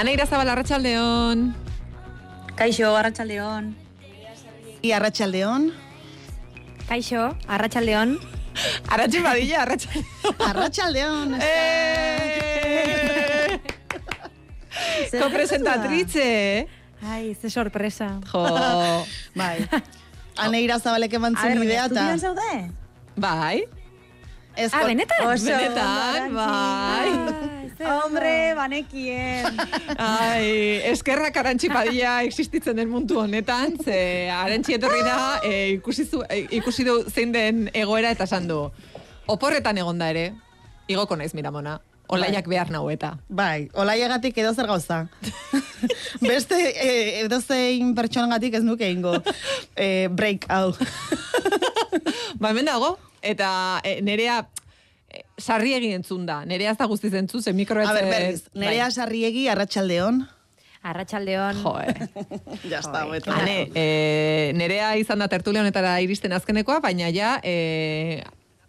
Ana Irazabal, Arratxaldeon. Kaixo, Arratxaldeon. I Arratxaldeon. Kaixo, Arratxaldeon. Arratxe badilla, Arratxaldeon. Arratxaldeon. Eh! Kopresentatrice. Ai, ze sorpresa. Jo, Bai. Aneira zabalek eman A zuen ber, idea eta... estudian zaude? bai. Ez Ah, benetan? Oso Benetan, bai. Hombre, banekien. Ai, eskerrak arantxi padilla existitzen den mundu honetan, ze arantxi etorri da, e, ikusi, zu, e, ikusi du zein den egoera eta esan du. Oporretan egonda ere, igoko naiz miramona, olaiak behar nau eta. Bai, olaiagatik edo zer gauza. Beste eh, edo zein pertsonagatik ez nuke ingo eh, break hau. Ba, hemen dago, eta e, nerea e, sarri egin entzun da. Nerea ez da guztiz entzun, ze mikro A ber, berriz, nerea sarriegi arratsaldeon. Arratxaldeon. Jo, eh. Ja está, hobeto. Ane, e, nerea izan da tertulia honetara iristen azkenekoa, baina ja e,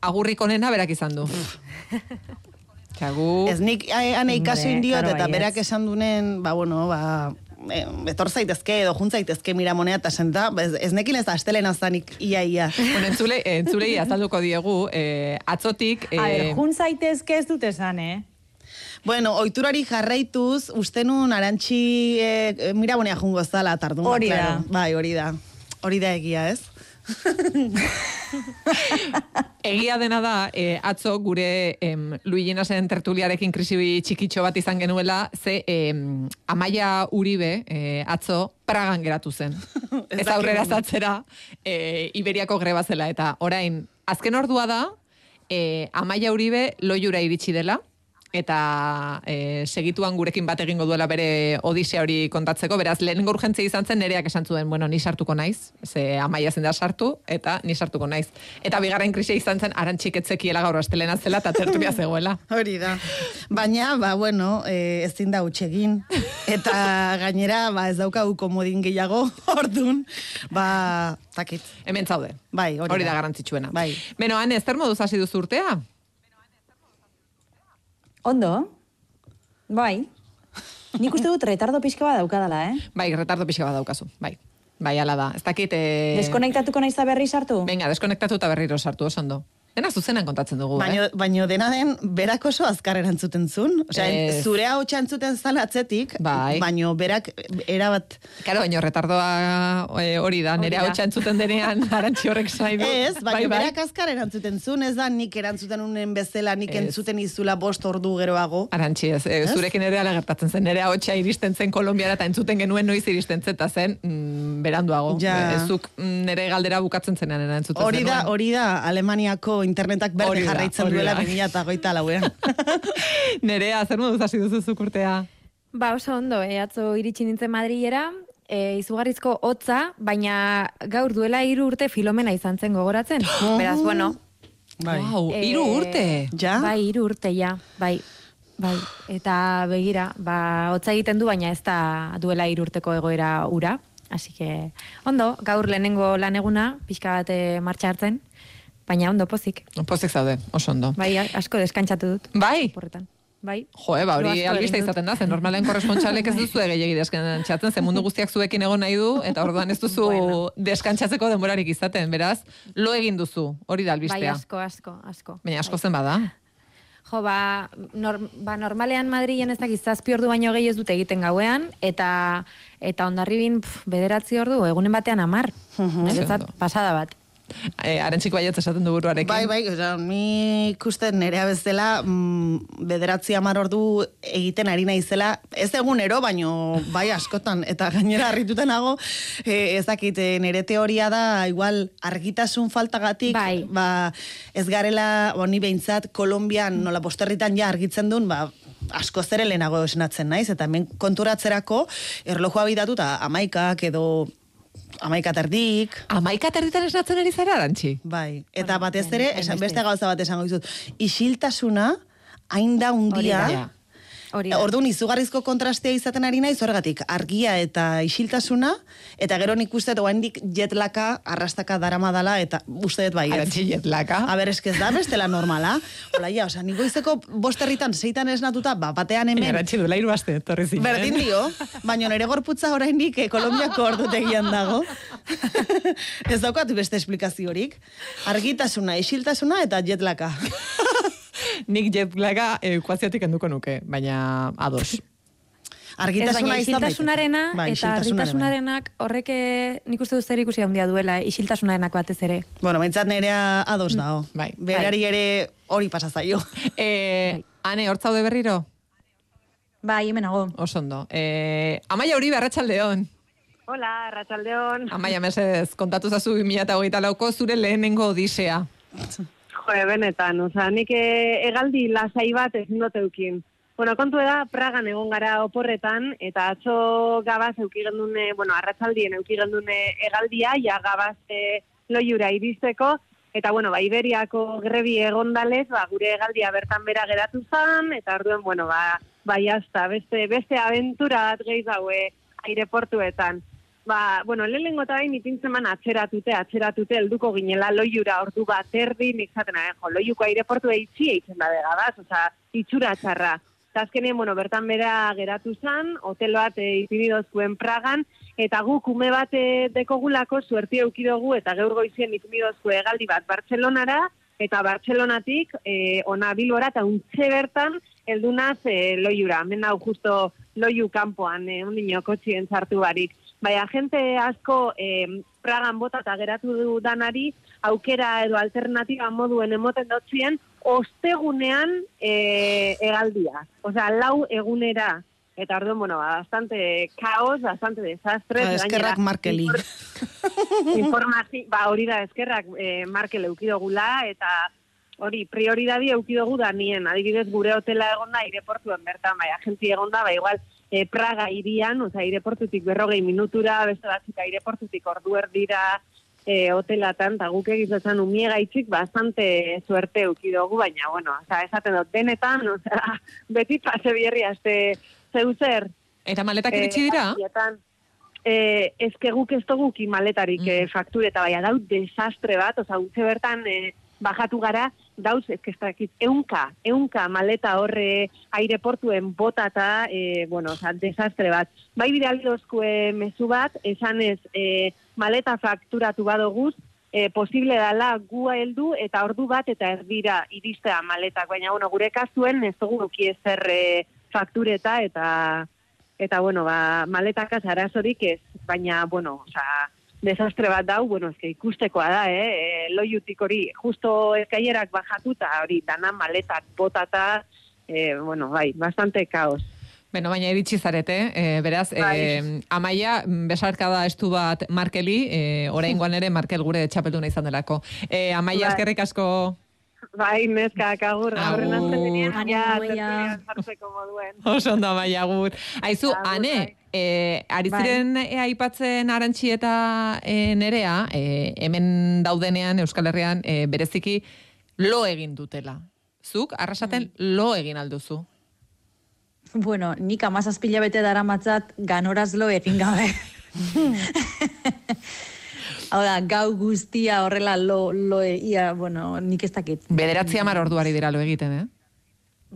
agurrik onena berak izan du. Kagu... Ez nik eh, ane ikasi indiot eta baietz. berak esan dunen, ba, bueno, ba, eh, etor zaitezke edo junt zaitezke miramonea eta senta, ez, ez nekin ez astelena zanik ia ia. Bueno, entzule, entzulei azalduko diegu, e, atzotik... E, A ber, jun zaitezke ez dut esan, eh? Bueno, oiturari jarraituz, uste nun arantxi eh, miramonea jungo zala tardun. Hori da. claro. Bai, hori da. Hori da egia, ez? Egia dena da, e, atzo gure em, Luiginasen tertuliarekin krisi txikitxo bat izan genuela, ze em, Amaia Uribe e, atzo Pragan geratu zen. Ez aurrera zatzera e, Iberiako greba zela, eta orain, azken ordua da, e, Amaia Uribe loiura iritsi dela, eta e, segituan gurekin bat egingo duela bere odisea hori kontatzeko, beraz, lehenengo urgentzia izan zen nereak esan zuen, bueno, ni sartuko naiz, ze amaia zen da sartu, eta ni sartuko naiz. Eta bigarren krisia izan zen, arantxik etzekiela gaur astelena zela, eta tertulia zegoela. Hori da. Baina, ba, bueno, eh, ezin da utxegin. Eta gainera, ba, ez daukagu komodin gehiago, ordun, ba, takit. Hemen zaude. Bai, hori hori da da. garrantzitsuena. Bai. Beno, han, zer moduz hasi duzu urtea? Ondo? Bai. Nik uste dut retardo pixka bat daukadala, eh? Bai, retardo pixka bat daukazu. Bai. Bai, ala da. Ez dakit... E... Deskonektatuko naiz da berri sartu? Venga, deskonektatu eta berriro sartu, oso ondo. Dena zuzenan kontatzen dugu, Baino, eh? baino dena den, berak oso azkar erantzuten zun. Osea, Ez. zure hau entzuten zala atzetik, Bai. baino berak erabat... Karo, baino retardoa e, hori da, nire hau da. entzuten denean arantxi horrek nahi du. Ez, baina bai, bai. berak azkar erantzuten zun, ez da nik erantzuten unen bezala, nik Ez. entzuten izula bost ordu geroago. Arantxi ez, e, zurekin ere ala gertatzen zen, nire hotxa iristen zen Kolombiara eta entzuten genuen noiz iristen zen, eta zen mm, beranduago. Ja. E, zuk mm, nire galdera bukatzen zenean entzuten Hori da, hori da, Alemaniako internetak berde jarraitzen duela da. 2008 lauean. Nerea, zer moduz hasi duzu zuk urtea? Ba, oso ondo, e, atzo iritsi nintzen Madrilera, e, izugarrizko hotza, baina gaur duela hiru urte filomena izan zen gogoratzen. Beraz, bueno, Bai. Wow, Eh, hiru urte. Ja? bai, hiru urte, ja, bai. Bai, eta begira, ba, hotza egiten du, baina ez da duela hiru urteko egoera ura. Así que, ondo, gaur lehenengo lan eguna, pixka bat eh, martxa hartzen, baina ondo pozik. Pozik zaude, oso ondo. Bai, asko deskantzatu dut. Bai? Porretan. Bai. Jo, eh, ba, Lo hori albiste izaten da, zen normalen korrespondxalek ez duzu gehiagi deskantzatzen, ze mundu guztiak zuekin egon nahi du, eta orduan ez duzu Bueno. deskantzatzeko denborarik izaten, beraz, lo egin duzu, hori da Bai, albistea. asko, asko, asko. Baina asko Bai. zen bada. Jo, ba, nor, ba normalean Madrilen ez dakiz zazpi ordu baino gehi ez dute egiten gauean, eta eta ondarribin pf, bederatzi ordu, egunen batean amar. Niretzat Ondo. pasada bat. E, Arentxik baietz esaten du buruarekin. Bai, bai, osea, ni ikusten nerea bezala mm, bederatzi hamar ordu egiten ari naizela, ez egunero, baino bai askotan, eta gainera harrituta nago, e, ez dakit, e, nire teoria da, igual, argitasun faltagatik, Bai. ba, ez garela, bo, ni behintzat, Kolombian, nola posterritan ja argitzen duen, ba, asko zere lehenago esnatzen naiz, eta hemen konturatzerako, erlojua bidatuta amaikak edo amaika terdik, Amaika terditan esnatzen ari zara, Arantxi? Bai, eta Bueno, batez ere, esan beste gauza bat esango dizut, isiltasuna, hain da un Orduan, izugarrizko kontrastea izaten ari naiz, horregatik, argia eta isiltasuna, eta gero nik uste dut oraindik jetlaka, arrastaka darama dala, eta uste dut bai. ez. Arantxi jetlaka. A ber, eskez da, bestela normala. Hola, ja, osea, nik goizeko bosterritan seitan esnatuta, ba, batean hemen, Arantxi duela hiru aste, etorri zinen. Berdin dio, baina nire gorputza oraindik eh, Kolombiako ordutegian dago. Ez daukat beste esplikaziorik. Argitasuna, isiltasuna eta jetlaka. Nik jetlaka ekuaziotik enduko nuke, baina ados. Ez Argitasuna baina isiltasunarena Bai, eta argitasunarenak horrek eh, nik uste dut zer ikusi handia duela, isiltasunarenak batez ere. Bueno, maintzat nerea ados dago. Bai. Berari ere hori pasa zaio. E, ane, hortzaude berriro? Bai, hemen nago. Oso ondo. E, Amaia Uribe, arratsaldeon. Hola, Arratsaldeon. Amaia, mesez, kontatu zazu 2008 lauko zure lehenengo odisea. Jo, benetan, oza, nik eh, egaldi lasai bat ezin dut eukin. Bueno, kontu da, Pragan egon gara oporretan, eta atzo gabaz euki gendune, bueno, arratsaldien euki gendune egaldia, ja gabaz eh, loiura iristeko, eta bueno, ba, Iberiako grebi egondalez, ba, gure egaldia bertan bera geratu zan, eta orduen, bueno, ba, bai hasta, beste, beste aventura bat gehiz haue aireportuetan. Ba, bueno, lehenengo eta bain ipintzeman atzeratute, atzeratute, helduko ginela loiura ordu bat erdi, nik zaten, eh, jo, loiuko aireportu eitzi eitzen da begabaz, oza, itxura txarra. Eta azkenean, bueno, bertan bera geratu zan, hotel bat e, ipinidozkuen Pragan, eta guk ume bat e, dekogulako suerti eukidogu, eta gaur goizien ipinidozku egaldi bat Bartzelonara, eta Bartzelonatik e, ona bilbora, eta untxe bertan, eldunaz e, loiura, hemen hau justo loiu kanpoan, e, undino kotxien sartu barik. Bai, agente asko e, Pragan bota eta geratu du danari, aukera edo alternatiba moduen emoten dotzien, ostegunean e, egaldia. Osea, lau egunera. Eta orduan, bueno, ba, bastante caos, bastante desastre. Ah, eskerrak gainera, Markeli. infor- Informazi, ba, hori da eskerrak e, Markel eukidogula, eta hori, prioridadi eukidogu da nien. Adibidez, gure hotela egonda aireportuen bertan, bai, agenti egonda, ba, igual, e, Praga irian, oza, aireportutik berrogei minutura, beste batzuk aireportutik ordu erdira, e, hotelatan, eta guk egizetan umiegaitzik bastante suerte eukidogu, baina, bueno, oza, esaten dut, denetan, oza, beti pase bierri, azte, zeuzer, Eta maletak iritsi dira? Azietan, eh, eske guk ez dugu maletarik eh, faktureta, baina dau desastre bat, oza, utze bertan eh, bajatu gara, dauz, ez dakit, eunka, eunka maleta horre aireportuen botata, eh, bueno, oza, desastre bat. Bai bidalidozkue mezu bat, esanez, eh, maleta fakturatu badoguz, eh, posible dala gu heldu eta ordu bat eta erdira iristea maletak, baina bueno, gure kasuen ez dugu duki ezer eh, faktureta eta eta bueno, ba, maletakaz arazorik ez, baina, bueno, osea, desastre bat dau, bueno, eske ikustekoa da, eh? E, loiutik hori, justo eskailerak bajatuta, hori, dana maletak botata, eh, bueno, bai, bastante kaos. Beno, baina iritsi zarete, eh, beraz, Bai. eh, amaia, mm, besarkada estu bat Markeli, eh, oraingoan ere Markel gure txapelduna izan delako. Eh, amaia, Bai. eskerrik asko Bai, neskak, agur, aurren Agur. azten denean, ja, Amaia. tertulian sartzeko moduen. oso ondo amaia agur. Aizu, Agur, ane, bai. eh, ari ziren eh, aipatzen arantxi eta eh, nerea, eh, hemen daudenean Euskal Herrian eh, bereziki lo egin dutela. Zuk, arrasaten lo egin alduzu. Bueno, nik amazazpila bete dara matzat ganorazlo egin gabe. Hau da, gau guztia horrela lo, lo e- ia, bueno, nik ez dakit. Bederatzi amar orduari dira lo egiten, eh?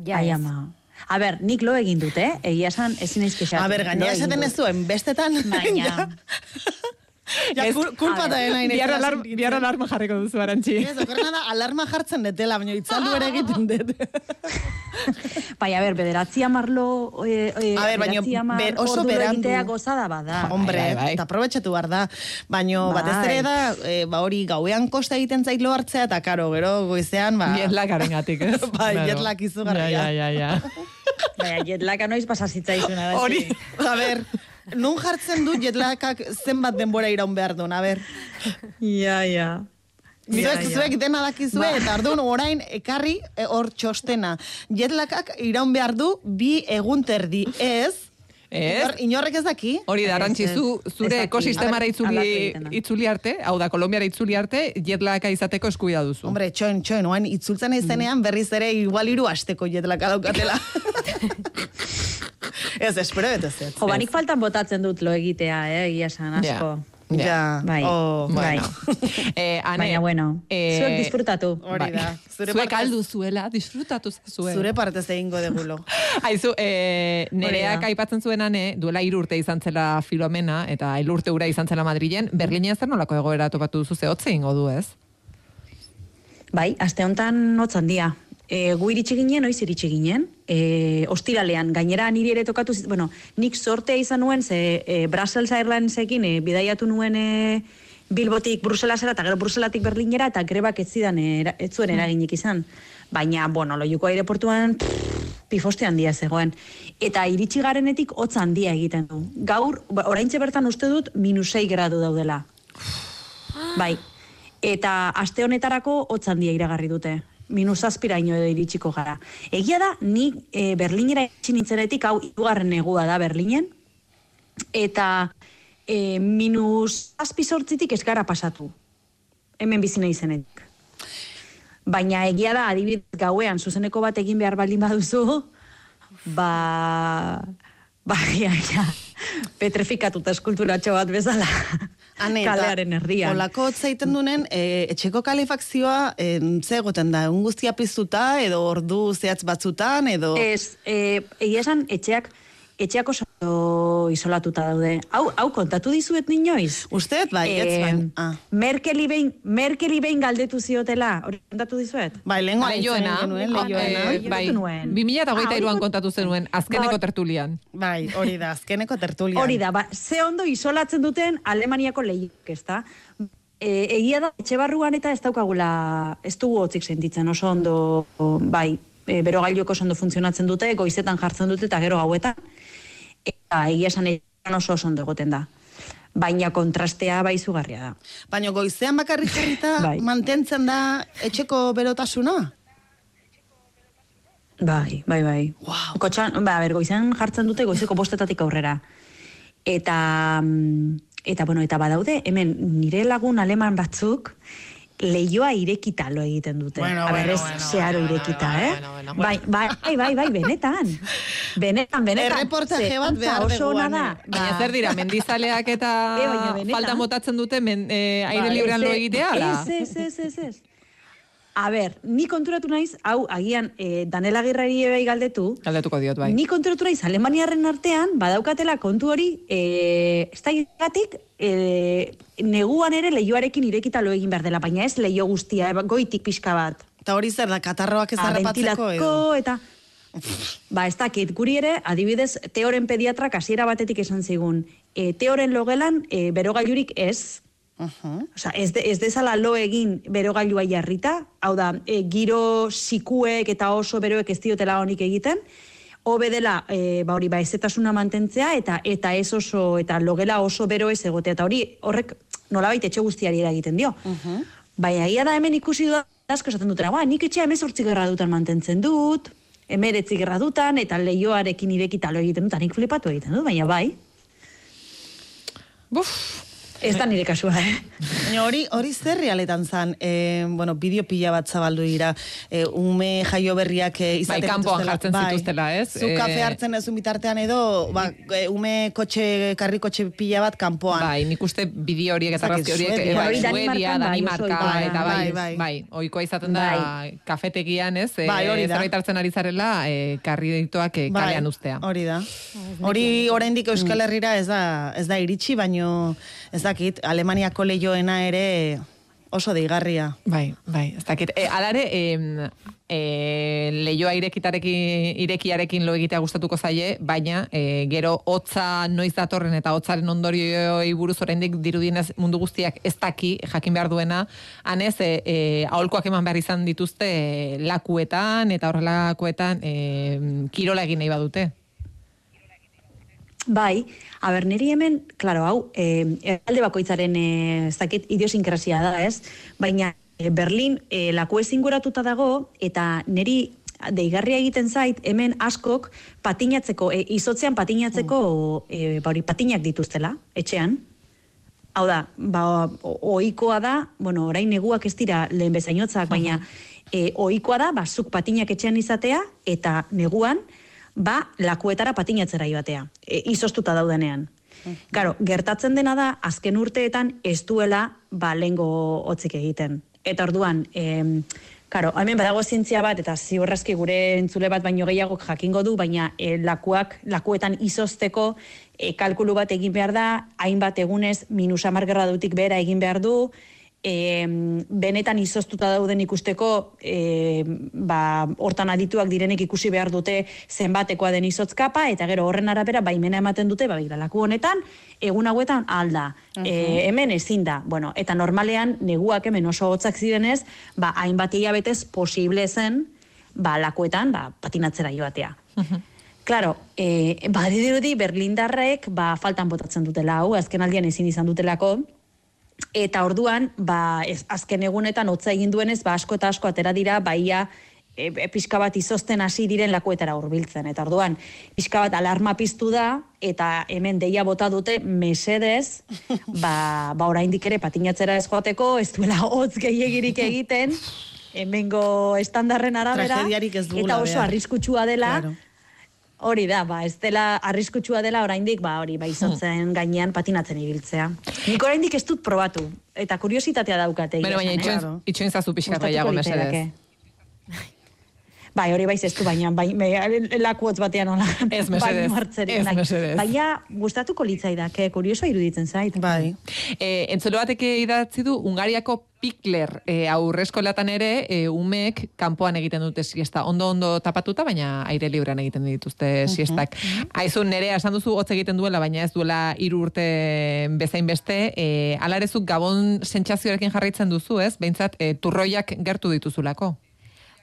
Ja, Ai, ama. A ber, nik lo egin dut, eh? Egia esan, ezin kexatu. A ber, gainera esaten ez zuen, bestetan. Baina, ja, Ez- kul- kulpa da nahi Bihar alarma, bihar alarma jarriko duzu arantxi. Ez, okerrena da, alarma jartzen detela, baina itzaldu ere egiten dut. bai, a ber, bederatzi amarlo, e, e, A ber, baina ber- oso berandu. egitea gozada bada. Hombre, Bai, bai, bai. eta aprobetxatu behar da. Baina Bai. batez ere da, e, ba hori gauean kosta egiten zait lo hartzea, eta karo, gero goizean, ba... Jetlakaren gatik, ez? Bai, Claro. jetlak izugarria. Ja, ja, ja, ja. Baina, jetlaka noiz pasazitzaizuna da. Hori. A ber, nun jartzen du jetlakak zenbat denbora iraun behar duen, a ber. Ja, ja. Zuek, zuek dena dakizue, eta orduan orain ekarri e, hor txostena. Jetlakak iraun behar du bi egun terdi, ez? Ez? Inor, inorrek ez daki? Hori da, Ez, arantzi, ez, zu, ez zure ekosistemara itzuli, itzuli arte, hau da, Kolombiara itzuli arte, jetlaka izateko eskubida duzu. Hombre, txoin, txoin, oain itzultzen izenean berriz ere igual hiru asteko jetlaka daukatela. Ez, espero ez ez. Jo, banik faltan botatzen dut lo egitea, eh, egia esan, asko. Ja, Bai, oh, bai. Eh, ane, Baina, bueno, eh, zuek disfrutatu. Hori da. Zure Zuek partez- aldu zuela, disfrutatu zuen. Zure partez egingo degulo. Aizu, e, nereak aipatzen zuenan, eh, duela hiru urte izan zela Filomena, eta hiru urte ura izan zela Madrilen, Berlinen zer nolako egoera topatu duzu, ze hotze ingo du, ez? Bai, aste honetan hotz handia. E, gu iritsi ginen, oiz iritsi ginen, e, ostiralean, gainera niri ere tokatu, bueno, nik sortea izan nuen, ze e, Brussels Airlinesekin e, bidaiatu nuen e, Bilbotik Bruselasera, eta gero Bruselatik Berlinera, eta grebak ez zidan, era, ez zuen eraginik izan. Baina, bueno, loiuko aireportuan, pff, pifoste handia zegoen. Eta iritsi garenetik hotz handia egiten du. Gaur, ba, oraintxe bertan uste dut, minus 6 gradu daudela. Bai. Eta aste honetarako hotz handia iragarri dute. Minus zazpiraino edo iritsiko gara. Egia da, ni e, Berlinera itxi nintzenetik, hau irugarren negua da Berlinen, eta e, minus zazpi sortzitik ez gara pasatu. Hemen bizina izenetik. Baina egia da, adibidez gauean, zuzeneko bat egin behar baldin baduzu, ba... Ba, ja, ja, petrifikatuta eskulturatxo bat bezala. Ane, eta kalearen erdian. Olako zaiten dunen, e, etxeko kalefakzioa e, ze egoten da, un guztia piztuta, edo ordu zehatz batzutan, edo... Ez, e, egia esan, etxeak, etxeak oso isolatuta daude. Hau, hau kontatu dizuet ninoiz? Usteet, bai, ez bai. Ah. Merkeli behin, Merkeli behin galdetu ziotela, hori kontatu dizuet? Bai, lehenko Leioena, genuen, ah, leioena. eh, bai, kontatu nuen. 2008 Ah, kontatu zenuen, azkeneko Ba- tertulian. Bai, hori da, azkeneko tertulian. Hori da, ba, ze ondo isolatzen duten Alemaniako lehiak, ez da? E, egia da, etxe barruan eta ez daukagula, ez dugu hotzik sentitzen, oso ondo, bai, e, berogailuek oso ondo funtzionatzen dute, goizetan jartzen dute eta gero gauetan, eta egia esan oso ondo egoten da. Baina kontrastea bai izugarria da. Baina goizean bakarrik jarrita Bai. mantentzen da etxeko berotasuna? Bai, bai, bai. Wow. Kotxan, ba, ber, goizean jartzen dute goizeko bostetatik aurrera. Eta, mm, eta, bueno, eta badaude, hemen nire lagun aleman batzuk, leioa irekita lo egiten dute. Bueno, A ber, bueno, bueno, zeharo bueno, irekita, bueno, eh? bueno, bueno, Bai, bai, bai, bai, benetan. Benetan, benetan. Erreportaje Ze bat behar oso ona da. Baina Ba, zer dira, mendizaleak eta E, falta motatzen dute men, eh, aire Ba, librean lo egitea, ala? Ez, ez, ez, ez, ez. A ber, ni konturatu naiz, hau, agian, eh, Danela Agirrari bai galdetu, Galdetuko diot, bai. Ni konturatu naiz Alemaniarren artean badaukatela kontu hori, eh, ez da igatik, eh, neguan ere leioarekin irekita lo egin behar dela, baina ez leio guztia, goitik pixka bat. Eta hori zer da, katarroak ez harrapatzeko edo? eta... Ba, ez dakit, guri ere, adibidez, teoren pediatrak hasiera batetik esan zigun, e, teoren logelan, e, berogailurik ez, Uh-huh. Osa, ez, de, ez dezala lo egin berogailua jarrita, hau da, e, giro sikuek eta oso beroek ez diotela honik egiten, hobe dela, e, ba hori, ba, ezetasuna mantentzea, eta eta ez oso, eta logela oso bero ez egotea, eta hori, horrek, nolabait etxe guztiari eragiten dio. Baina, egia da hemen ikusi da, asko esaten dutena, ba, nik etxea emezortzi gerra dutan mantentzen dut, emeretzi gerra dutan, eta leioarekin irekita lo egiten dut, nik flipatu egiten dut, baina bai, Buf, ez da nire kasua, eh? Baina hori, hori zer realetan zan, e, bueno, bideo pila bat zabaldu dira, e, ume jaio berriak e, izaten Bai, kanpoan jartzen zituztela, ez? Zu E, kafe hartzen ez bitartean edo, ba, e, ume kotxe, karri kotxe pila bat kanpoan. bai, nik uste bideo horiek eta argazki horiek, eh, bai, Hori Suedia, bai, Danimarka, da. eta bai, Bai, bai, bai. ohikoa izaten da kafetegian, ez? Eh, Bai, hori da. Zerbait hartzen ari zarela, eh, karritoak eh, Bai, kalean ustea. Hori da. Hori oraindik Euskal Herrira ez da, ez da iritsi, baino ez dakit, Alemaniako leioena ere oso deigarria. Bai, bai, ez dakit. E, alare, e, e, leioa irekitarekin, irekiarekin lo egitea gustatuko zaie, baina e, gero hotza noiz datorren eta hotzaren ondorioi buruz oraindik dirudienez mundu guztiak ez daki jakin behar duena, hanez e, e, aholkoak eman behar izan dituzte e, lakuetan eta horrelakoetan e, kirola egin nahi badute. Bai, a ber, niri hemen, klaro, hau, eh, alde bakoitzaren, eh, ez dakit, idiosinkrazia da, ez? Baina eh, Berlin eh, laku ezinguratuta dago, eta niri deigarria egiten zait, hemen askok patinatzeko, eh, izotzean patinatzeko, eh, ba hori, patinak dituztela, etxean. Hau da, ba, o- ohikoa da, bueno, orain neguak ez dira lehen bezainotzak, baina eh, ohikoa da, ba, zuk patinak etxean izatea, eta neguan, ba, lakuetara patinatzera joatea, e, izostuta daudenean. Karo, gertatzen dena da, azken urteetan ez duela ba, lengo hotzik egiten. Eta orduan, em, Karo, hemen badago zientzia bat, eta ziurraski gure entzule bat baino gehiagok jakingo du, baina e, lakuak, lakuetan izozteko e, kalkulu bat egin behar da, hainbat egunez minus amargerra dutik bera egin behar du, e, benetan izoztuta dauden ikusteko, e, ba, hortan adituak direnek ikusi behar dute zenbatekoa den izotzkapa, eta gero horren arabera baimena ematen dute, ba, begira, laku honetan, egun hauetan alda. E, hemen ezin da. Bueno, eta normalean, neguak hemen oso hotzak zirenez, ba, hainbat hilabetez posible zen, ba, lakuetan, ba, patinatzera joatea. Claro, eh, badirudi Berlindarrek ba, faltan botatzen dutela hau, azken aldian ezin izan dutelako, eta orduan, ba, ez, azken egunetan hotza egin duenez, ba, asko eta asko atera dira, baia e, e, pixka bat izozten hasi diren lakuetara hurbiltzen. Eta orduan, pixka bat alarma piztu da, eta hemen deia bota dute mesedez, ba, ba oraindik ere patinatzera ez joateko, ez duela hotz gehiagirik egiten, hemengo estandarren arabera, eta oso arriskutsua dela, Claro. Hori da, ba, ez dela arriskutsua dela oraindik, ba, hori, ba, izotzen gainean patinatzen ibiltzea. Nik oraindik ez dut probatu, eta kuriositatea daukate. Bueno, baina eh? itxoin, Claro. itxoin zazu pixka Gustatuko gehiago mesedez. Bai, hori baiz ez du, baina bai, me, lakuotz batean hola. Ez, mesedez. hartzerik Ez, mesedez. Baina gustatuko litzaidake, kurioso iruditzen zait. Bai. E, entzule batek idatzi du, Ungariako pikler e, aurrezkolatan ere, e, umeek kanpoan egiten dute siesta. Ondo ondo tapatuta, baina aire librean egiten dituzte siestak. Aizu, nerea esan duzu hotz egiten duela, baina ez duela hiru urte bezain beste. E, ala ere zuk gabon sentsazioarekin jarraitzen duzu, ez? Behintzat, e, turroiak gertu dituzulako.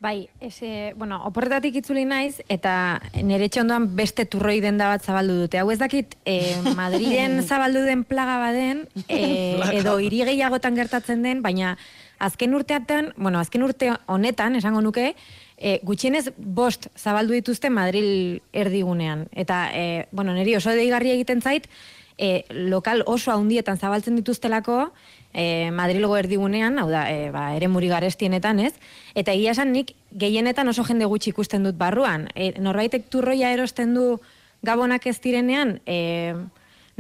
Bai, ese, bueno, oporretatik itzuli naiz, eta nire ondoan beste turroi denda bat zabaldu dute. Hau ez dakit, eh, Madrilen zabaldu den plaga baden, eh, edo hiri gehiagotan gertatzen den, baina azken urteatan, bueno, azken urte honetan, esango nuke, eh, gutxienez bost zabaldu dituzte Madril erdigunean. Eta, eh, bueno, niri oso deigarri egiten zait, eh, lokal oso handietan zabaltzen dituztelako, e, Madrilgo erdigunean, hau da, e, ba, ere muri garestienetan, ez? Eta egia esan nik gehienetan oso jende gutxi ikusten dut barruan. E, norbaitek turroia erosten du gabonak ez direnean, e,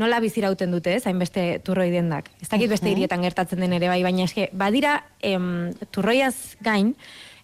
nola bizirauten dute, ez? Hainbeste turroi dendak. Ez dakit beste hirietan gertatzen den ere bai, baina eske, badira em, turroiaz gain,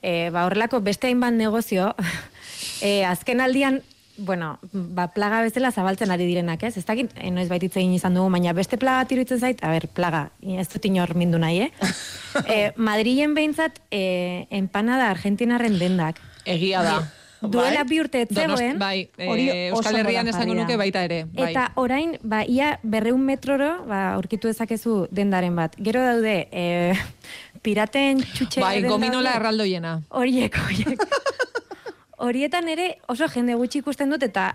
e, ba, horrelako beste hainbat negozio, e, azken aldian bueno, ba, plaga bezala zabaltzen ari direnak, ez? Ez dakit, eh, noiz baititze egin izan dugu, baina beste plaga tiruditzen zait, a ber, plaga, ez dut inor mindu nahi, eh? e, Madrilen behintzat, e, empanada argentinarren dendak. Egia da. Duela bi urte ez Donost- zegoen, bai, e, Euskal Herrian esango nuke baita ere. Bai. Eta orain, ba, ia berreun metroro, ba, aurkitu dezakezu dendaren bat. Gero daude, e, piraten txutxe bai, gominola erraldoiena. Horiek, horiek. Horietan ere oso jende gutxi ikusten dut eta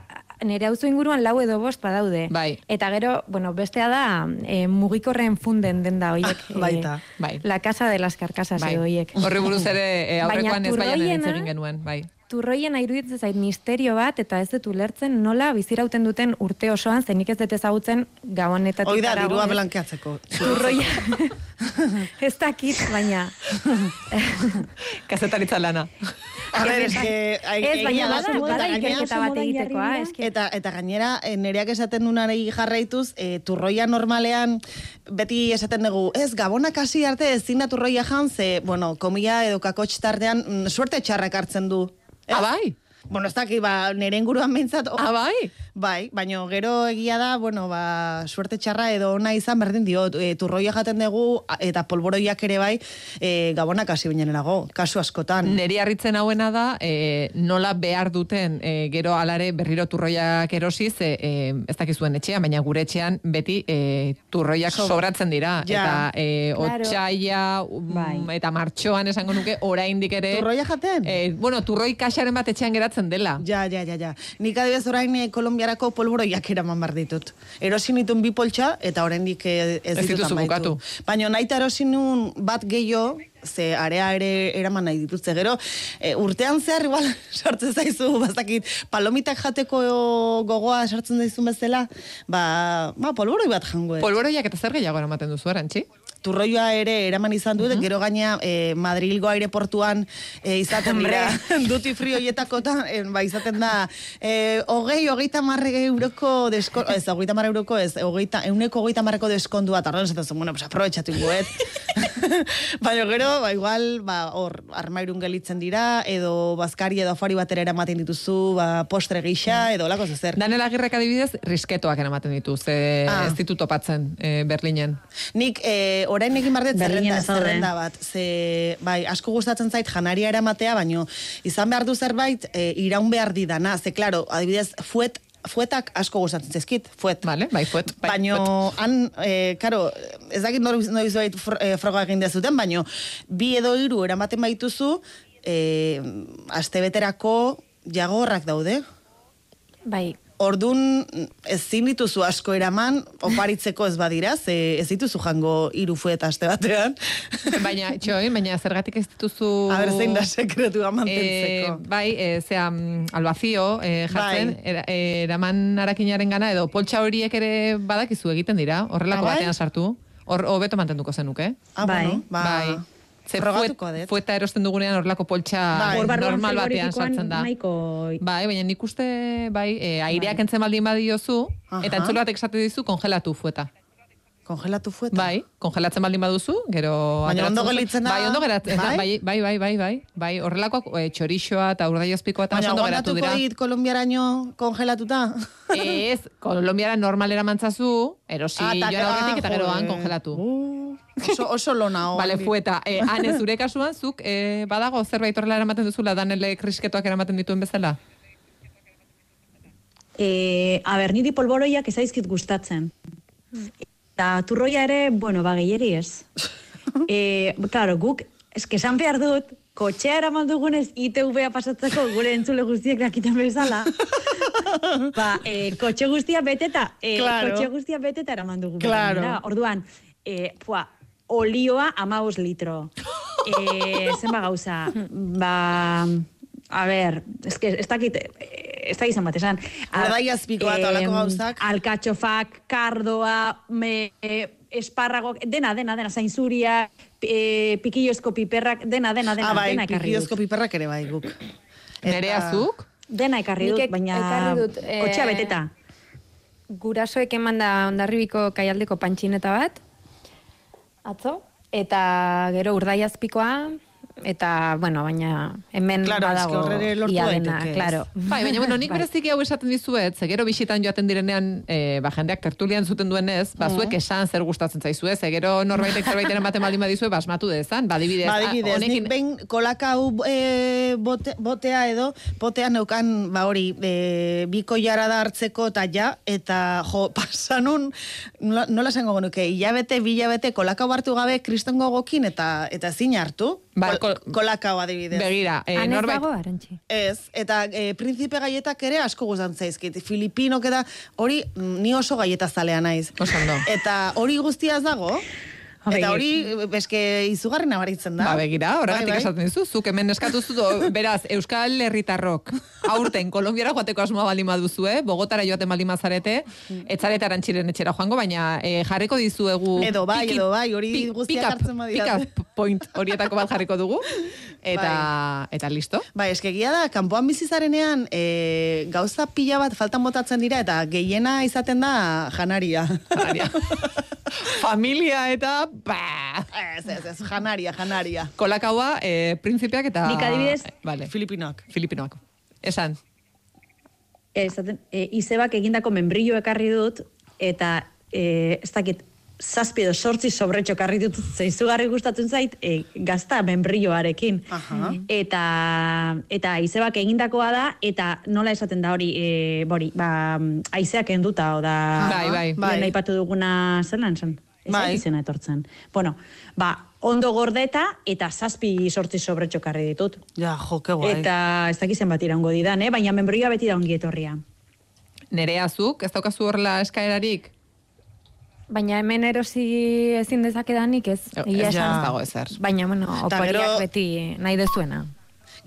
nire auzo inguruan lau edo bost badaude. Bai. Eta gero, bueno, bestea da e, mugikorren funden denda horiek. eh, Baita. Bai. La casa de las carcasas Bai. edo horiek. Horri buruz ere e, aurrekoan ez baian turroiena- egin genuen, bai. Turroien iruditzen zait misterio bat eta ez dut ulertzen nola bizirauten duten urte osoan zenik ez dut ezagutzen gabonetatik Hoi da, dirua blankeatzeko. Turroia. ez dakit, baina. Kazetaritza lana. A ber, eske, Ez, baina bada, bada ikerketa bat egitekoa, eske. Eta, eta gainera, eh, nereak esaten dunarei jarraituz, e, turroia normalean, beti esaten dugu, ez, gabonak hasi arte ezin da turroia jan, ze, bueno, komila edo kakotx tartean, mm, suerte txarrak hartzen du. Ez? Ah, bai? Bueno, ez dakit, ba, nire inguruan behintzat, oh, Ah, bai? Bai, baino gero egia da, bueno, ba, suerte txarra edo ona izan berdin dio, e, turroia jaten dugu eta polboroiak ere bai, e, gabonak hasi binenago, kasu askotan. Neri harritzen hauena da, e, nola behar duten e, gero alare berriro turroiak erosiz, e, e, ez dakizuen etxean, baina gure etxean beti e, turroiak sobratzen dira. Ja. Eta e, Claro. otxaia um, Bai. eta martxoan esango nuke oraindik ere... Turroia jaten? E, bueno, turroi kaxaren bat etxean geratzen dela. Ja, ja, ja, ja. Nik adibidez orain eh, Kolombiarako polboroiak eraman behar ditut. Erosin ditun bi poltsa eta oraindik eh, ez, Ez ditut amaitu. Baina naita erosin nun bat gehiago, ze area ere eraman nahi ditutze. Gero, e, urtean zehar igual sartzen zaizu, bazakit, palomitak jateko gogoa sartzen daizun bezala, ba, ba polboroi bat jango. ez. Polboroiak eta zer gehiago eramaten duzu, erantzi? Turroioa ere eraman izan dut, gero gaina e, Madrilgo aireportuan e, izaten dira, duty free hoietakotan, e, ba, izaten da, e, hogei, hogeita marre euroko desko, ez, hogeita marre euroko ez, hogeita, euneko hogeita marreko deskondua, eta horren zaten bueno, pues aprobetsatu ingoet. Baina gero, ba, igual, ba, hor, armairun gelitzen dira, edo bazkari edo afari batera eramaten dituzu, ba, postre gisa, edo lako zer. Daniel Agirrek adibidez, risketoak eramaten ditu, ze Ah. ez ditu topatzen e, Berlinen. Nik eh, orain egin bardet zerrenda, zerrenda bat. Ze, bai, asko gustatzen zait janaria eramatea, baino izan behar du zerbait eh, iraun behar didana. Ze, klaro, adibidez, fuet, fuetak asko gustatzen zezkit, fuet. Vale, bai, fuet. Bai, baino, han, eh, karo, ez dakit noiz, noiz bait fr, eh, froga egin dezuten, baino, bi edo hiru eramaten baituzu, eh, astebeterako jagorrak daude. Bai, Ordun ezin dituzu asko eraman, oparitzeko ez badira, ze ez dituzu jango hiru fueta aste batean. Baina, txoi, baina zergatik ez dituzu... A ber, zein da sekretua mantentzeko. Eh, bai, e, zea, mm, albazio eh, jartzen, Bai. era, eraman arakinaren gana, edo poltsa horiek ere badakizu egiten dira, horrelako Ah, bai? batean sartu. Hor, hobeto mantenduko zenuke. Ah, Bai. bueno, ba, bai. Ze frogatuko fuet- dut. fueta erosten dugunean horrelako poltsa Bai. Normal batean sartzen da. Nahiko... Bai, baina nik uste, bai, e, aireak entzen baldin badiozu, Aha. eta entzule batek esate dizu kongelatu fueta. Kongelatu fueta. Bai, kongelatzen baldin baduzu, gero... Baina ondo da, Bai, ondo geratzen, bai? bai, bai, bai, bai, bai, bai, horrelakoak e, txorixoa eta urdaiozpikoa eta Baina oso ondo geratu dira. dit kolombiaraino kongelatuta. Ez, kolombiara normalera mantzazu, erosi Ah, ta- joan aurretik eta ah, gero han joder. kongelatu. Uh, oso, oso lona hori. Bale, fueta. E, ane, zure kasuan, zuk e, badago zerbait horrela eramaten duzula danele krisketoak eramaten dituen bezala? E, a ber, niri polboroiak ez zaizkit gustatzen. Eta turroia ere, bueno, ba, gehieri ez. E, claro, guk, eske esan behar dut, kotxea eraman dugunez ITV-a pasatzeko gure entzule guztiek dakiten bezala. ba, e, kotxe guztia beteta, e, Claro. kotxe guztia beteta eraman dugu. Claro. gainera. Orduan, e, pua, olioa amabos litro. E, zenba gauza, ba, a ber, ez que, ez dakit, ez da izan bat esan. Urdaiazpikoa eta holako Em, gauzak. Alkatxofak, kardoa, me, e, esparragok, dena, dena, dena, zainzuria, e, pikillozko piperrak, dena, dena, dena, Ah, bai, dena ekarri pikiozko dut. piperrak ere bai guk. Nerea zuk? Dena ekarri dut, baina ekarri dut, eh, kotxea beteta. gurasoek eman da ondarribiko kaialdeko pantxineta bat, atzo, eta gero urdaiazpikoa, eta, bueno, baina hemen Claro, eske badago horre ere lortu ia dena, claro. Bai, baina bueno, nik Bai. bereziki hau esaten dizuet, ze gero bisitan joaten direnean, e, ba, jendeak tertulian zuten duenez, ba, zuek esan zer gustatzen zaizue, ze gero norbaitek zerbait ematen baldin badizue, basmatu dezan, badibidez. Ba, ah, adibidez, nik behin kolakau e, bote, botea edo, botea neukan, ba hori, e, biko jara da hartzeko eta ja, eta jo, pasanun, nola, nola esango genuke, hilabete, bilabete, kolakau hartu gabe kristongo gokin eta eta ezin hartu. Ba, Kol- kol- kolakau adibidez. Begira, e, norbait... dago, arantxi. Ez, eta e, prinzipe gaietak ere asko guztan zaizkit. Filipinok eta hori mm, ni oso gaieta zalea naiz. Oso ondo. Eta hori guztia ez dago. Eta hori beske izugarri nabaritzen da. Ba, begira, horregatik Bai, bai. esaten dizu, zuk hemen eskatu zu, do- beraz, Euskal Herritarrok, aurten, Kolombiara joateko asmoa baldin baduzue, Bogotara joaten baldin bazarete, etzarete arantxiren etxera joango, baina e, jarriko dizuegu... Edo bai, edo bai, hori guztiak up- hartzen badidate. pick up point horietako bat jarriko dugu, eta, eta listo. Bai, eskegia da, kanpoan bizizarenean e, gauza pila bat faltan botatzen dira eta gehiena izaten da janaria. Janaria. Familia eta... Ba, ez, ez, ez, janaria, janaria. kolakaua, e, prinzipeak eta... Nik adibidez- Vale, Filipinoak. Filipinoak. Esan. Esaten, e, izebak egindako membrillo ekarri dut, eta e, ez dakit, zazpi edo sortzi sobretxo ekarri dut, ze izugarri gustatzen zait, e, gazta membrilloarekin. Aha. Eta, eta izebak egindakoa da, eta nola esaten da hori, e, bori, ba, aizeak enduta, o da... Bai, bai. Bai. Aipatu duguna zelan zen? Ez Bai. izena etortzen. Bueno, ba, ondo gordeta eta zazpi sortzi sobretxo ekarri ditut. Ja, jo, que guai. Eta ez dakizen bat irango didan, eh? baina membrilloa beti da ongi etorria. Nerea zuk, ez daukazu horrela eskaerarik? Baina hemen erosi ezin dezakedanik ez. Ez Egia ja. esan. ez dago ezer. Baina, bueno, opariak gero- beti nahi dezuena.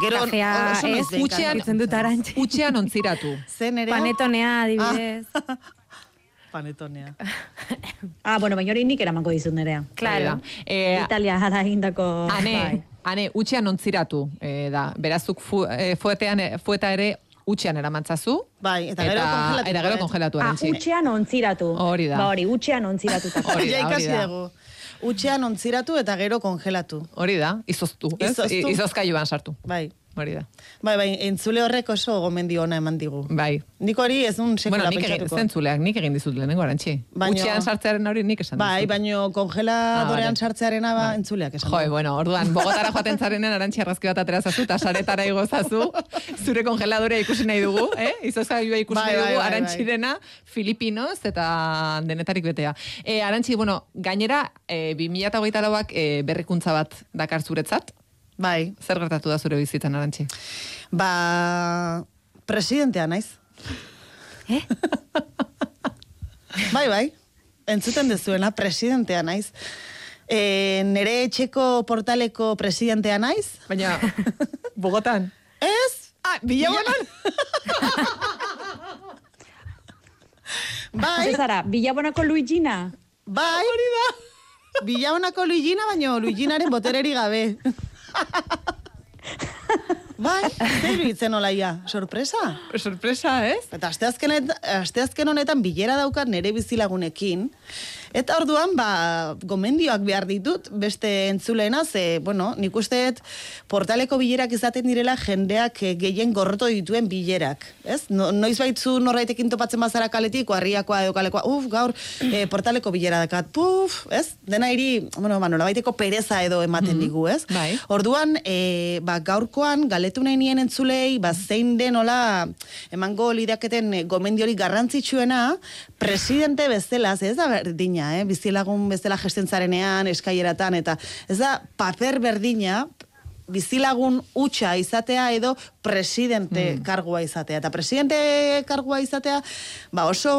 Gero Kajea ez, utxean dut. Utxean ontziratu. Zen ere... Panetonea, adibidez. Panetonea. Ah, bueno, baina hori nik eramango dizut nerea. Claro. Eh, Italia gara egindako... Ane, bai. ane, utxean ontziratu, eh, da. Berazuk fu, eh, fuetean, fueta ere utxean eramantzazu. Bai, eta gero kongelatu. Eta gero kongelatu Ah, utxean ontziratu. Hori da. Ba hori, utxean ontziratuta. Hori da, hori da. dugu. Utxean ontziratu eta gero kongelatu. Hori da, izoztu? Izoztu. I- Izozkailuan sartu. Bai. Hori da. Bai, bai, entzule horrek oso gomendio ona eman digu. Bai. Nik hori ez nun sekula Bueno, nik egin, zentzuleak, nik egin dizut lehenengo arantzi. Baino- Utxean sartzearen hori nik esan Bai, dizut. baino kongeladorean Ah, vale. sartzearena ba, entzuleak esan. Jo, bueno, orduan, Bogotara joaten zarenen arantzi argazki bat atera zazu, eta saretara igozazu, zure kongeladorea ikusi nahi dugu, eh? Izozkailua ikusi Bai, nahi bai, dugu, bai, arantzi bai. dena, Filipinoz, eta denetarik betea. E, arantzi, bueno, gainera, e, 2008 lauak e, berrikuntza bat dakar zuretzat, Bai, zer gertatu da zure bizitzan, arantzi? ba, presidentea naiz. Eh? bai, bai, entzuten dezuena, presidentea naiz. E, nere etxeko portaleko presidentea naiz. Baina, Bogotan? Ez? Ah, Bilabonan? Bai, Zara, Bilabonako Luigina? bai. Hori da. Bilaunako Luigina, baino Luiginaren botereri gabe. bai, zer iruditzen olaia, sorpresa? Sorpresa, ez? Eta asteazken, asteazken honetan bilera daukat nere bizilagunekin. Eta orduan, ba, gomendioak behar ditut, beste entzuleena, ze, bueno, nik usteet portaleko bilerak izaten direla jendeak eh, gehien gorroto dituen bilerak. Ez? No, noiz baitzu norbaitekin topatzen bazara kaletik, harriakoa edo kalekoa, uf, gaur, eh, portaleko bilera dakat, puf, ez? Dena iri, bueno, ba, norabaiteko pereza edo ematen digu, ez? bai. Orduan, e, ba, gaurkoan galetu nahi nien entzulei, ba, zein den hola emango lidaketen e, gomendiorik garrantzitsuena, presidente bezala, ez da berdina, eh? bizilagun bezala gestentzarenean, eskaieratan, eta ez da paper berdina, bizilagun utxa izatea edo presidente kargua izatea. Eta presidente kargua izatea, ba oso,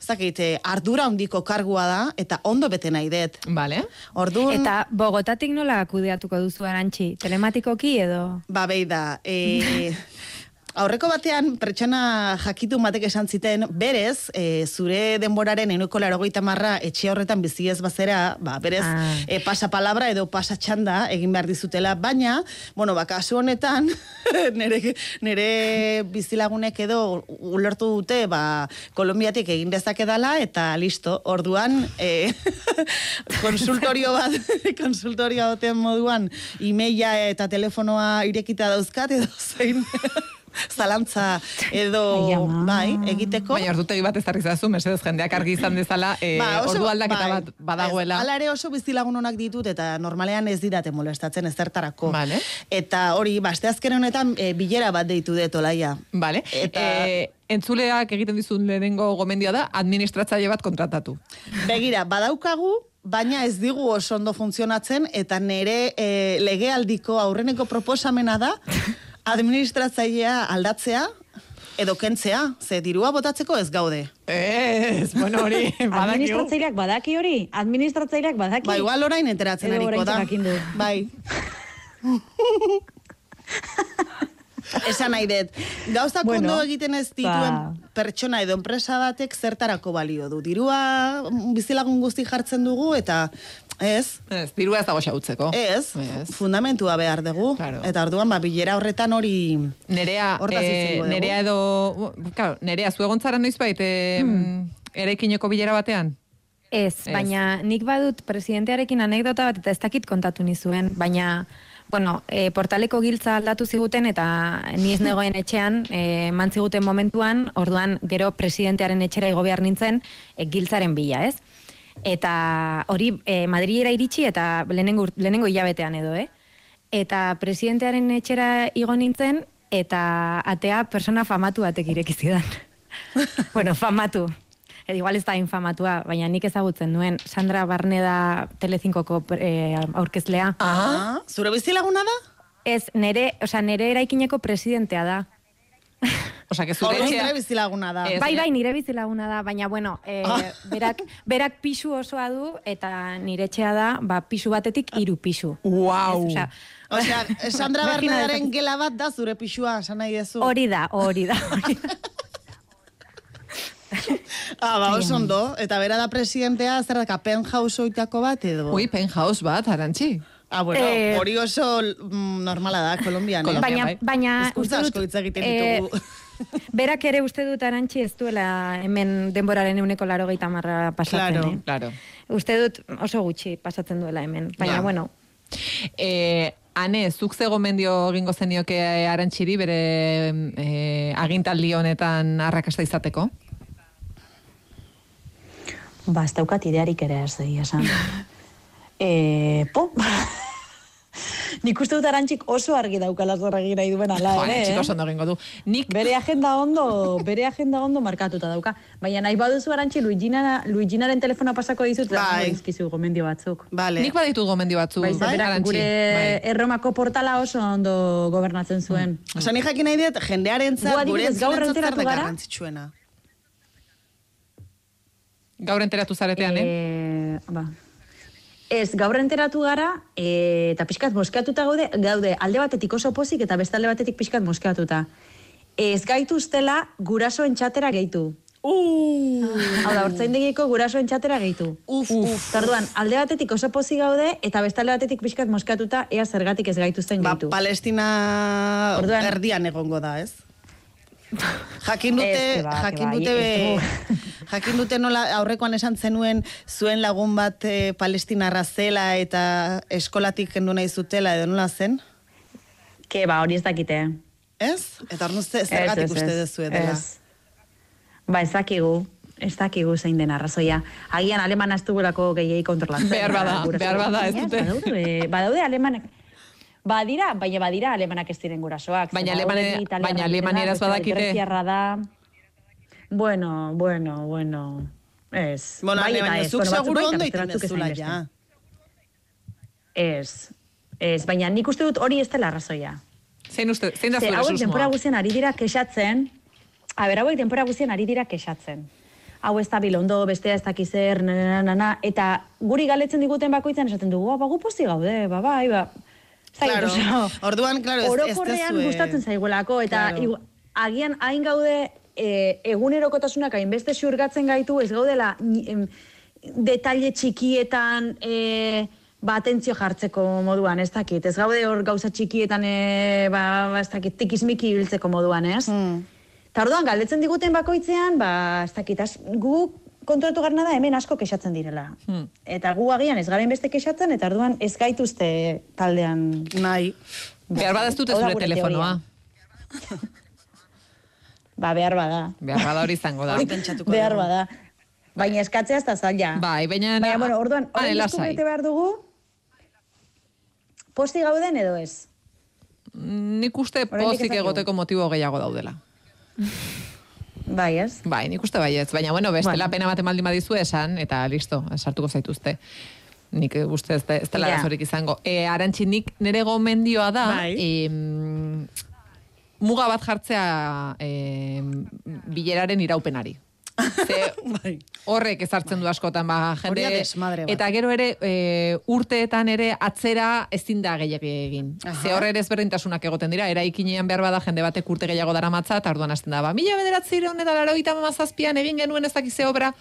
zakite, ardura handiko kargua da, eta ondo bete nahi dut. Vale. Orduan, Eta Bogotatik nola kudeatuko duzu arantxi? Telematikoki edo? Ba, behi da. E, aurreko batean, pertsona jakitu batek esan ziten, berez, e, zure denboraren enuko larogeita marra etxe horretan bizi ez bazera, ba, berez, Ah. e, pasapalabra edo pasatxanda egin behar dizutela, baina, bueno, ba, kasu honetan, nere, nere bizilagunek edo ulertu dute, ba, Kolombiatik egin dezake eta listo, orduan, e, konsultorio bat, konsultorio baten moduan, imeia eta telefonoa irekita dauzkat, edo zein zalantza edo Ai, ama. bai, egiteko. Baina ordutegi bat ezarri zazu, mesedez jendeak argi izan dezala, e, Ba, oso- ordu aldaketa bai, bat badagoela. Ez, hala ere oso bizilagun onak ditut eta normalean ez didate molestatzen ezertarako. Vale. Eta hori, baste azken honetan e, bilera bat deitu dut olaia. Vale. Eta- E, entzuleak egiten dizun lehenengo gomendioa da, administratzaile bat kontratatu. Begira, badaukagu, baina ez digu oso ondo funtzionatzen, eta nere e, legealdiko aurreneko proposamena da, administratzailea aldatzea, edo kentzea, ze dirua botatzeko ez gaude. Ez, bueno, hori, badakigu. Administratzaileak badaki hori? Administratzaileak badaki? Ba, igual orain enteratzen ariko da. Bai. Esan nahi dut, gauzak Bueno, ondo egiten ez dituen ba. pertsona edo enpresa batek zertarako balio du. Dirua bizilagun guzti jartzen dugu eta ez, Ez, dirua ez dago xautzeko. ez, Ez. fundamentua behar dugu. Claro. Eta orduan, ba, bilera horretan hori... Nerea, dugu. nerea edo, claro, nerea, zu egontzara noiz bait, eh, Hmm. eraikineko bilera batean? Ez, Ez. baina nik badut presidentearekin anekdota bat eta ez dakit kontatu nizuen, baina bueno, e, portaleko giltza aldatu ziguten eta ni ez negoen etxean, e, mantziguten momentuan, orduan gero presidentearen etxera igo behar nintzen e, giltzaren bila, ez? Eta hori e, Madrilera iritsi eta lehenengo, lehenengo hilabetean edo, eh? Eta presidentearen etxera igo nintzen eta atea persona famatu batek ireki zidan. bueno, famatu. E, igual ez da infamatua, baina nik ezagutzen nuen Sandra Barneda Telecinkoko e, aurkezlea. Ah, zure bizilaguna da? Ez, nere, osea, nere eraikineko presidentea da. Osa, que zure zure bizilaguna da. Bai, bai, nire bizilaguna da, baina bueno, e, Ah. berak, berak pisu osoa du eta nire etxea da, ba, pisu batetik hiru pisu. Wow. Ez, osea, Osea, Sandra Imagina Barnedaren dezakit. gela bat da zure pixua, esan nahi dezu. Hori da, hori da. hori da. Ah, ba, oso ondo. Eta bera da presidentea, zer daka, penthouse oitako bat edo? Ui, penthouse bat, arantxi. Ah, bueno, Eh, hori oso mm, normala da, Kolombian. eh? Kolombian, baina, bai. baina Hizkuntza uste asko hitz egiten eh, ditugu. berak ere uste dut arantxi ez duela hemen denboraren euneko laro marra pasatzen, Claro. eh? Claro. Uste dut oso gutxi pasatzen duela hemen. Baina, Ja. bueno, E, ane, zuk ze gomendio egingo zenioke arantxiri bere e, agintaldi honetan arrakasta izateko? Ba, ez daukat idearik ere ez egia esan. e, po, nik uste dut arantxik oso argi daukala zer egin nahi duen ala ere, eh? oso ondo du. Nik Bere agenda ondo, bere agenda ondo markatuta dauka. Baina nahi baduzu arantxi Luigina, Luiginaren telefona pasako dizut, Bai. bai. dizkizu gomendio batzuk. Vale. Nik baditut gomendio batzu, Bai, berak Arantxi. gure Bai. erromako portala oso ondo gobernatzen zuen. Osa, ni jakin nahi dut, jendearen zat, gure zer da gara? garrantzitsuena. Gaur enteratu zaretean, eh? Eh, ba. Ez, gaur enteratu gara, e, eta pixkat moskeatuta gaude, gaude alde batetik oso pozik eta beste alde batetik pixkat moskeatuta. Ez gaituztela gurasoen txatera gehitu. Uh, Hau da, hortzaindegiko gurasoen txatera gehitu. uf, uf. Tarduan, alde batetik oso pozik gaude, eta beste alde batetik pixkat moskeatuta, ea zergatik ez gaituzten Ba, gehitu. Palestina Orduan- erdian egongo da, ez? Jakin dute, ba, jakin dute, ez jakin dute nola aurrekoan esan zenuen zuen lagun bat e, palestinarra zela eta eskolatik kendu nahi zutela edo nola zen? Ke, ba, hori ez dakite. Ez? Eta hor ze Ez, zergatik uste ez, dezu ez. Ba, ez dakigu. Ez dakigu zein den arrazoia. Agian alemana ez dugulako gehiei kontrolatzen. Behar bada, behar bada, ez dute. Badaude, badaude alemanak. Badira, baina badira alemanak ez diren gurasoak. Baina alemane- baina bat badakite. da. Bueno, bueno, bueno. Ez. Bueno, Bai bai, baina zuk Bueno, eta ondo iten dezula, ja. Ez. Ez, baina nik uste dut hori ez dela arrazoia. Zein, uste, zein da Ze, zure hauek denpora guztien ari dira kexatzen, a ber, hauek denpora guztien ari dira kexatzen. Hau ez da bilondo, bestea ez na, na, eta guri galetzen diguten bakoitzan esaten dugu, "Ah, ba, gu pozik gaude, ba, bai, ba. Claro. oso, Orduan, claro, ez- ez orokorrean gustatzen zaigulako, eta Claro. igu- agian hain gaude e, egunerokotasunak hainbeste xurgatzen gaitu, ez gaudela em, detalle txikietan e, ba, atentzio jartzeko moduan, ez dakit. Ez gaude hor gauza txikietan, e, ba, ba, ez dakit, tikizmiki ibiltzeko moduan, ez? Eta orduan, galdetzen diguten bakoitzean, ba, ez dakit, az, gu konturatu garna da hemen asko kexatzen direla. Hmm. Eta gu agian ez garen beste kexatzen, eta orduan ez gaituzte taldean. Nahi. Behar bada ez dute zure telefonoa. Ba, behar bada. Behar bada hori izango da. Hori Behar bada. Baina eskatzea ez da zaila. Bai, baina... Baina, bueno, orduan, Ane, orain lasai. deskubrete behar dugu, posti gauden edo ez? Nik uste pozik egoteko motibo gehiago daudela. Bai, ez? Bai, nik uste baietz. Baina, bueno, bestela Bueno. pena bat emaldin badizu esan, eta listo, sartuko zaituzte. Nik uste ez, ez dela arazorik izango. E, arantxi, nik nire gomendioa da, Bai. em, muga bat jartzea em, bileraren iraupenari. Ze, Bai. horrek ezartzen du askotan ba jende bat. eta gero ere e, urteetan ere atzera ezin da gehiagi egin. Aha. Ze horre ere ezberdintasunak egoten dira, eraikinean behar bada jende batek urte gehiago daramatza eta orduan hasten da ba mila bederatzireun eta larogeita hamazazpian egin genuen ez dakize obra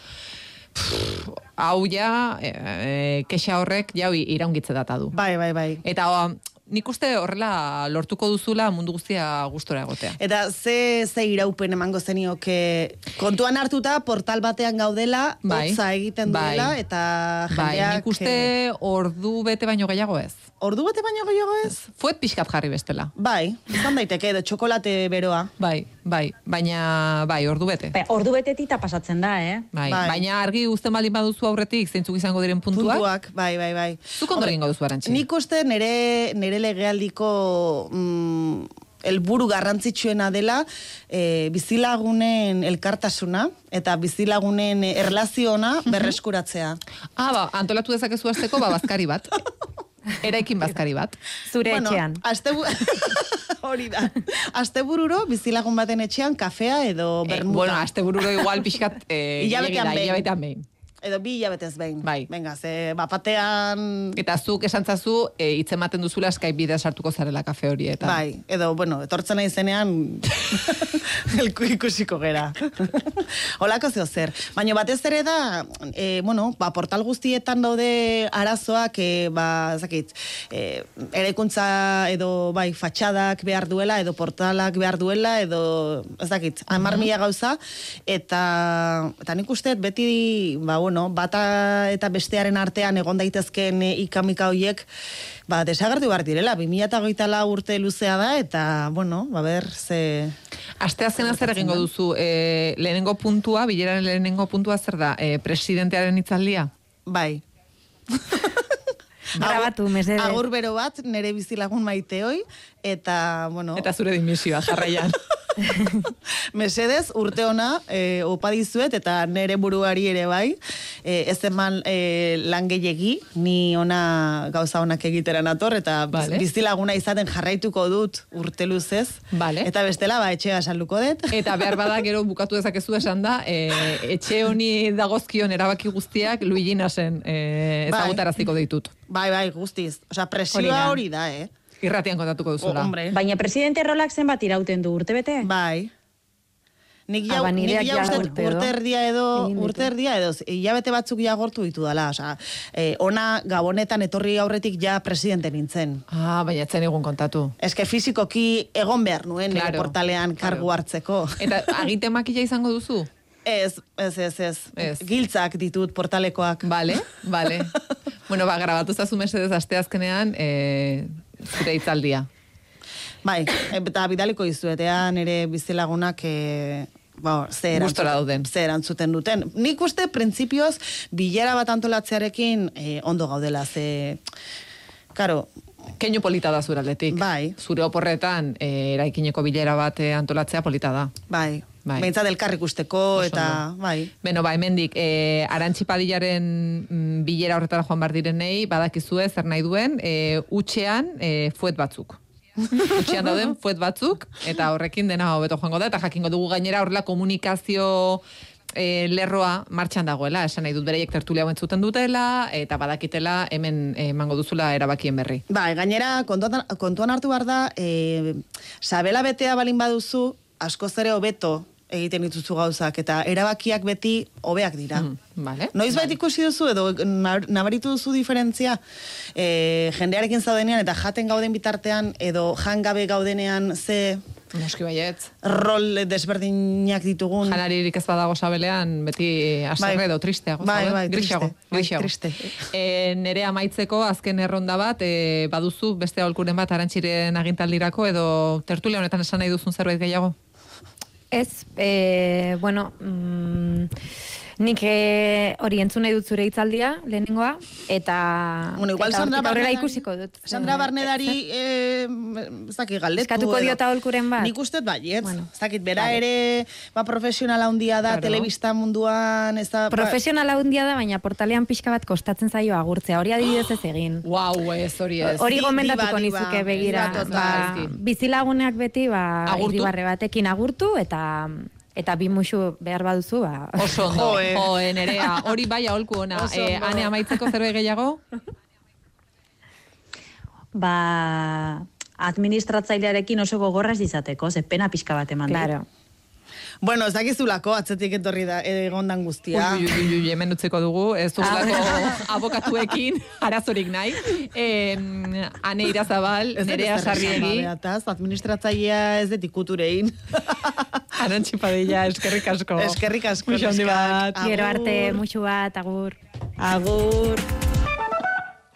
Pff, hau ja e, e, kexa horrek jau iraungitze data du. Bai, bai, bai. Eta o, nik uste horrela lortuko duzula mundu guztia gustora egotea. Eta ze, ze iraupen emango zenioke kontuan hartuta portal batean gaudela, Bai. egiten Bai. duela, eta Bai, jendeak... nik uste eh, ordu bete baino gehiago ez. Ordu bate baino gehiago ez? Fuet pixkat jarri bestela. Bai, izan daiteke, edo txokolate beroa. Bai, bai, baina, bai, ordu bete. Ba, ordu betetita pasatzen da, eh? Bai, Bai. baina argi uzten baldin baduzu aurretik zeintzuk izango diren puntuak. Puntuak, bai, bai, bai. Zuk ondo egingo duzu arantxi. Nik uste nere, nere legealdiko mm, helburu garrantzitsuena dela e, bizilagunen elkartasuna eta bizilagunen erlaziona berreskuratzea. Ah, ba, antolatu dezakezu hasteko ba bazkari bat. Eraikin bazkari bat. Zure etxean. Astebu... Hori da. Astebururo bizilagun baten etxean kafea edo Eh, bermuda. bueno, astebururo igual pixkat eh, da, behin. Edo bi hilabetez behin. Bai. Venga, ze bapatean... Eta zuk esantzazu, e, hitz ematen duzula Skype bidea sartuko zarela kafe horietan. Bai, edo, bueno, etortzen nahi zenean elku ikusiko gera. Olako zeo zer. Baina batez ere da, e, bueno, ba, portal guztietan daude arazoak, e, ba, zakit, e, erekuntza edo, bai, fatxadak behar duela, edo portalak behar duela, edo, ez dakit, amar mila gauza, eta, eta nik usteet beti, ba, bueno, bata eta bestearen artean egon daitezkeen e, ikamika hoiek, ba, desagertu behar direla, 2008 urte luzea da, eta, bueno, ba, ber, ze... Asteazkena zer egingo duzu? E, lehenengo puntua, bileraren lehenengo puntua zer da? E, presidentearen hitzaldia? Bai. Grabatu, mesedez. Agur bero bat, nere bizilagun maiteoi, eta, bueno... Eta zure dimisioa, jarraian. Mesedez, urte ona, e, opa dizuet, eta nere buruari ere bai, e, ez eman e, lan gehiegi, ni ona gauza onak egitera nator, eta Vale. bizilaguna izaten jarraituko dut urte luzez. Vale. Eta bestela, ba, etxea salduko dut. Eta behar bada gero bukatu dezakezu esan da, e, etxe honi dagozkion erabaki guztiak Luigi Nasen e, Bai. ezagutaraziko ditut. Bai, bai, guztiz. Hori presioa hori da, eh? Irratian kontatuko duzula. hombre. Baina presidente rolak zenbat irauten du urtebete? Bai. Nik Ah, ja, ba, nik ja ja uste urte urte erdia edo, urte erdia edo, hilabete batzuk ja gortu ditu dala. Osa, eh, ona gabonetan etorri aurretik ja presidente nintzen. Ah, baina etzen egun kontatu. Eske fizikoki egon behar nuen nire Claro, portalean claro. kargu hartzeko. Eta agite makila izango duzu? Ez, ez, ez, ez. Ez. Giltzak ditut portalekoak. Vale, vale. bueno, ba, grabatu zazu mesedez asteazkenean e, zure hitzaldia. Bai, eta bidaliko izuetea nire bizilagunak e, ba, ze erantzuten, ze erantzuten duten. Nik uste printzipioz bilera bat antolatzearekin e, ondo gaudela, ze... Karo, Keinu polita da zure aldetik. Bai. Zure oporretan e, eraikineko bilera bat antolatzea polita da. bai, Bai. behintzat elkarrik usteko, eta, bai. Beno, ba, hemendik, e, arantxipadilaren mm, bilera horretara joan bar direnei, badakizue zer nahi duen, e, utxean e, fuet batzuk. Utxean dauden fuet batzuk, eta horrekin dena hobeto joango da, eta jakingo dugu gainera horrela komunikazio e, lerroa martxan dagoela, esan nahi dut bereiek tertulia entzuten dutela, eta badakitela hemen emango duzula erabakien berri. Bai, gainera, kontuan, kontuan hartu behar da, e, sabela betea balin baduzu, askoz ere hobeto egiten dituzu gauzak, eta erabakiak beti hobeak dira. Mm, vale. Noiz bait ikusi duzu edo nabaritu duzu diferentzia e, jendearekin zaudenean eta jaten gauden bitartean edo jangabe gaudenean ze Noski baietz. rol desberdinak ditugun. Janaririk ez badago sabelean, beti aserre Bai. edo tristeago. Bai, bai, grisago. Bai, grisago. triste. E, nere amaitzeko azken erronda bat, e, baduzu beste aholkuren bat arantxiren agintaldirako edo tertulia honetan esan nahi duzun zerbait gehiago? Ez, e, bueno, mm, nik e, hori entzun nahi dut zure hitzaldia, lehenengoa, eta, Bueno, igual eta Sandra aurrera Barnedari- ikusiko dut. Sandra Eh, Barnedari, eh, ez dakit, galdetu. Eskatuko diota aholkuren bat? Nik uste baietz. Bueno, ez dakit, bera vale. ere, ba, profesionala handia da, Claro. telebista munduan, ez da... ba- Profesionala handia da, baina portalean pixka bat kostatzen zaio agurtzea. Hori adibidez ez egin. Wow, ez hori ez. Hori gomendatuko nizuke begira. diba, total. Ba, bizilaguneak beti ba, irribarre batekin agurtu eta eta bi musu behar baduzu ba. Oso ondo, Joe. joe, nerea, hori bai aholku ona. E, ane amaitzeko zerbait gehiago? Ba, administratzailearekin oso gogorra ez izateko, ze pena pixka bat eman. Claro. Bueno, ez dakizulako, atzetik etorri da, egondan guztia. Ui, ui, ui, ui, hemen utzeko dugu, ez dugulako abokatuekin arazorik nahi. E, ane irazabal, nerea sarriegi, administratzailea ez dut ikuturein. arantxipadilla, eskerrik asko. Eskerrik asko. Muxo handi bat. Gero arte musu bat agur. Agur.